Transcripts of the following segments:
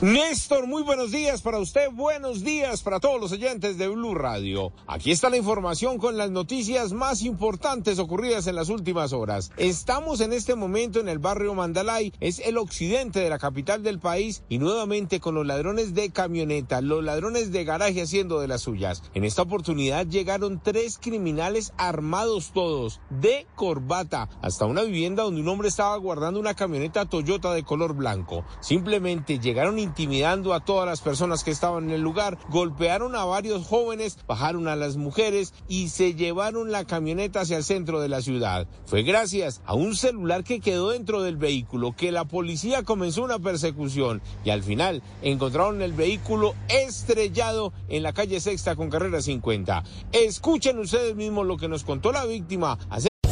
Néstor, muy buenos días para usted, buenos días para todos los oyentes de Blue Radio. Aquí está la información con las noticias más importantes ocurridas en las últimas horas. Estamos en este momento en el barrio Mandalay, es el occidente de la capital del país y nuevamente con los ladrones de camioneta, los ladrones de garaje haciendo de las suyas. En esta oportunidad llegaron tres criminales armados todos, de corbata, hasta una vivienda donde un hombre estaba guardando una camioneta Toyota de color blanco. Simplemente llegaron intimidando a todas las personas que estaban en el lugar, golpearon a varios jóvenes, bajaron a las mujeres y se llevaron la camioneta hacia el centro de la ciudad. Fue gracias a un celular que quedó dentro del vehículo que la policía comenzó una persecución y al final encontraron el vehículo estrellado en la calle Sexta con carrera 50. Escuchen ustedes mismos lo que nos contó la víctima.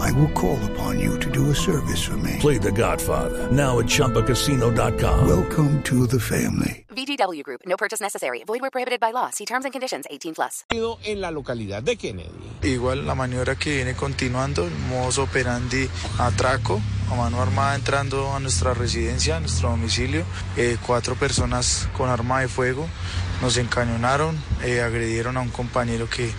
I will call upon you to do a service for me. Play The Godfather now at ChumbaCasino.com. Welcome to the family. VGW Group. No purchase necessary. Void where prohibited by law. See terms and conditions. 18 plus. En la localidad de Kennedy. Igual la maniobra que viene continuando, el modus operandi atraco a mano armada entrando a nuestra residencia, a nuestro domicilio. Eh, cuatro personas con arma de fuego nos encañonaron, eh, agredieron a un compañero que,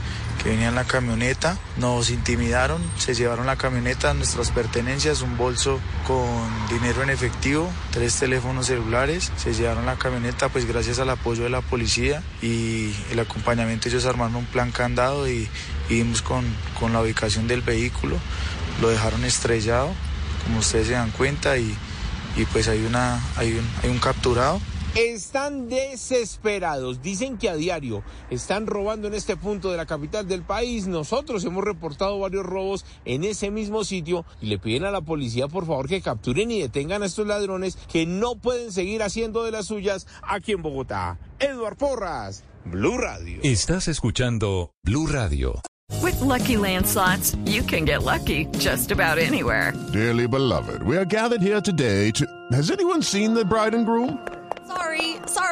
que venía en la camioneta, nos intimidaron, se llevaron la camioneta, nuestras pertenencias, un bolso con dinero en efectivo, tres teléfonos celulares, se llevaron la camioneta pues gracias al apoyo de la policía y el acompañamiento ellos armaron un plan candado y, y dimos con, con la ubicación del vehículo, lo dejaron estrellado, como ustedes se dan cuenta y, y pues hay, una, hay, un, hay un capturado. Están desesperados. Dicen que a diario están robando en este punto de la capital del país. Nosotros hemos reportado varios robos en ese mismo sitio y le piden a la policía por favor que capturen y detengan a estos ladrones que no pueden seguir haciendo de las suyas aquí en Bogotá. Eduard Porras, Blue Radio. Estás escuchando Blue Radio. With lucky landslots, you can get lucky just about anywhere. Dearly beloved, we are gathered here today to. Has anyone seen the bride and groom?